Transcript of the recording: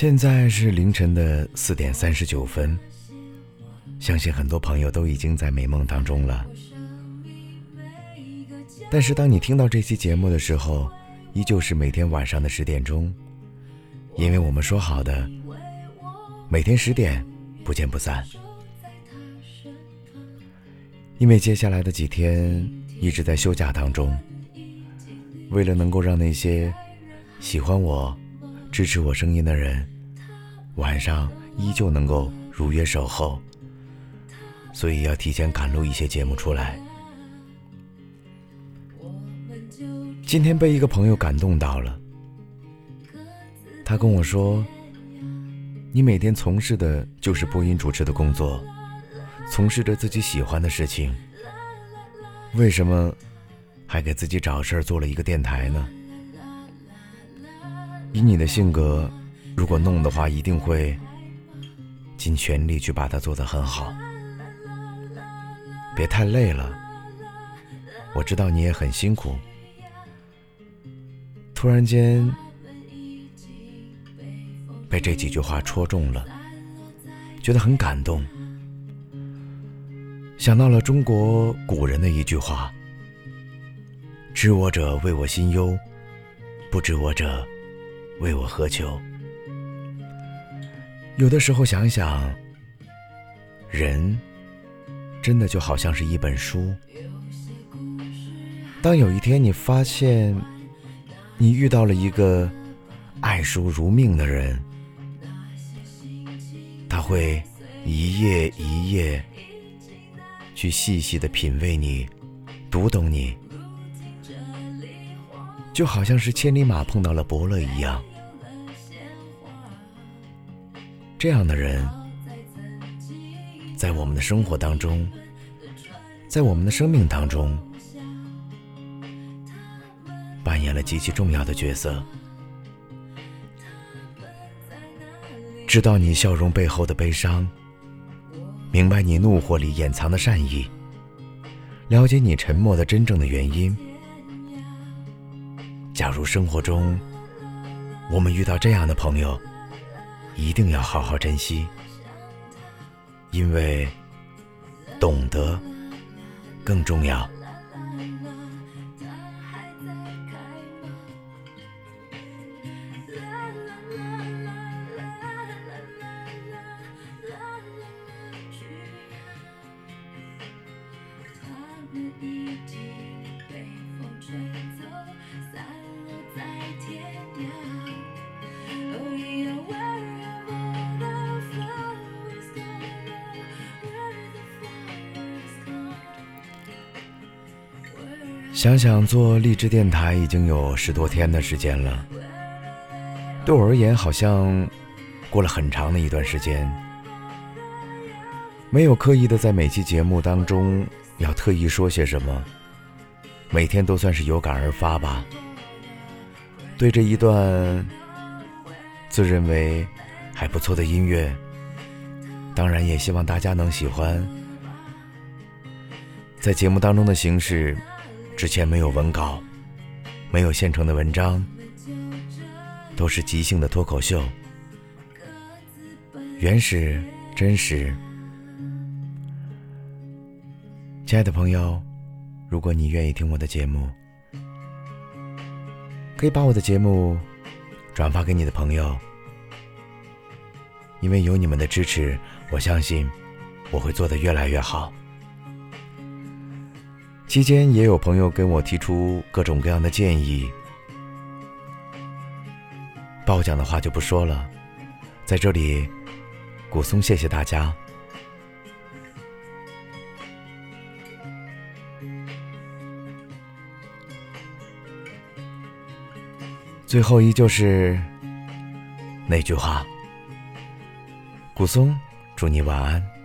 现在是凌晨的四点三十九分，相信很多朋友都已经在美梦当中了。但是当你听到这期节目的时候，依旧是每天晚上的十点钟，因为我们说好的，每天十点不见不散。因为接下来的几天一直在休假当中，为了能够让那些喜欢我、支持我声音的人晚上依旧能够如约守候，所以要提前赶录一些节目出来。今天被一个朋友感动到了，他跟我说：“你每天从事的就是播音主持的工作。”从事着自己喜欢的事情，为什么还给自己找事儿做了一个电台呢？以你的性格，如果弄的话，一定会尽全力去把它做得很好。别太累了，我知道你也很辛苦。突然间被这几句话戳中了，觉得很感动。想到了中国古人的一句话：“知我者为我心忧，不知我者为我何求。”有的时候想想，人真的就好像是一本书。当有一天你发现你遇到了一个爱书如命的人，他会一页一页。去细细的品味你，读懂你，就好像是千里马碰到了伯乐一样。这样的人，在我们的生活当中，在我们的生命当中，扮演了极其重要的角色。知道你笑容背后的悲伤。明白你怒火里掩藏的善意，了解你沉默的真正的原因。假如生活中我们遇到这样的朋友，一定要好好珍惜，因为懂得更重要。想想做励志电台已经有十多天的时间了，对我而言好像过了很长的一段时间，没有刻意的在每期节目当中要特意说些什么，每天都算是有感而发吧。对这一段自认为还不错的音乐，当然也希望大家能喜欢。在节目当中的形式。之前没有文稿，没有现成的文章，都是即兴的脱口秀，原始真实。亲爱的朋友，如果你愿意听我的节目，可以把我的节目转发给你的朋友，因为有你们的支持，我相信我会做得越来越好。期间也有朋友跟我提出各种各样的建议，褒奖的话就不说了，在这里，古松谢谢大家。最后依旧是那句话，古松，祝你晚安。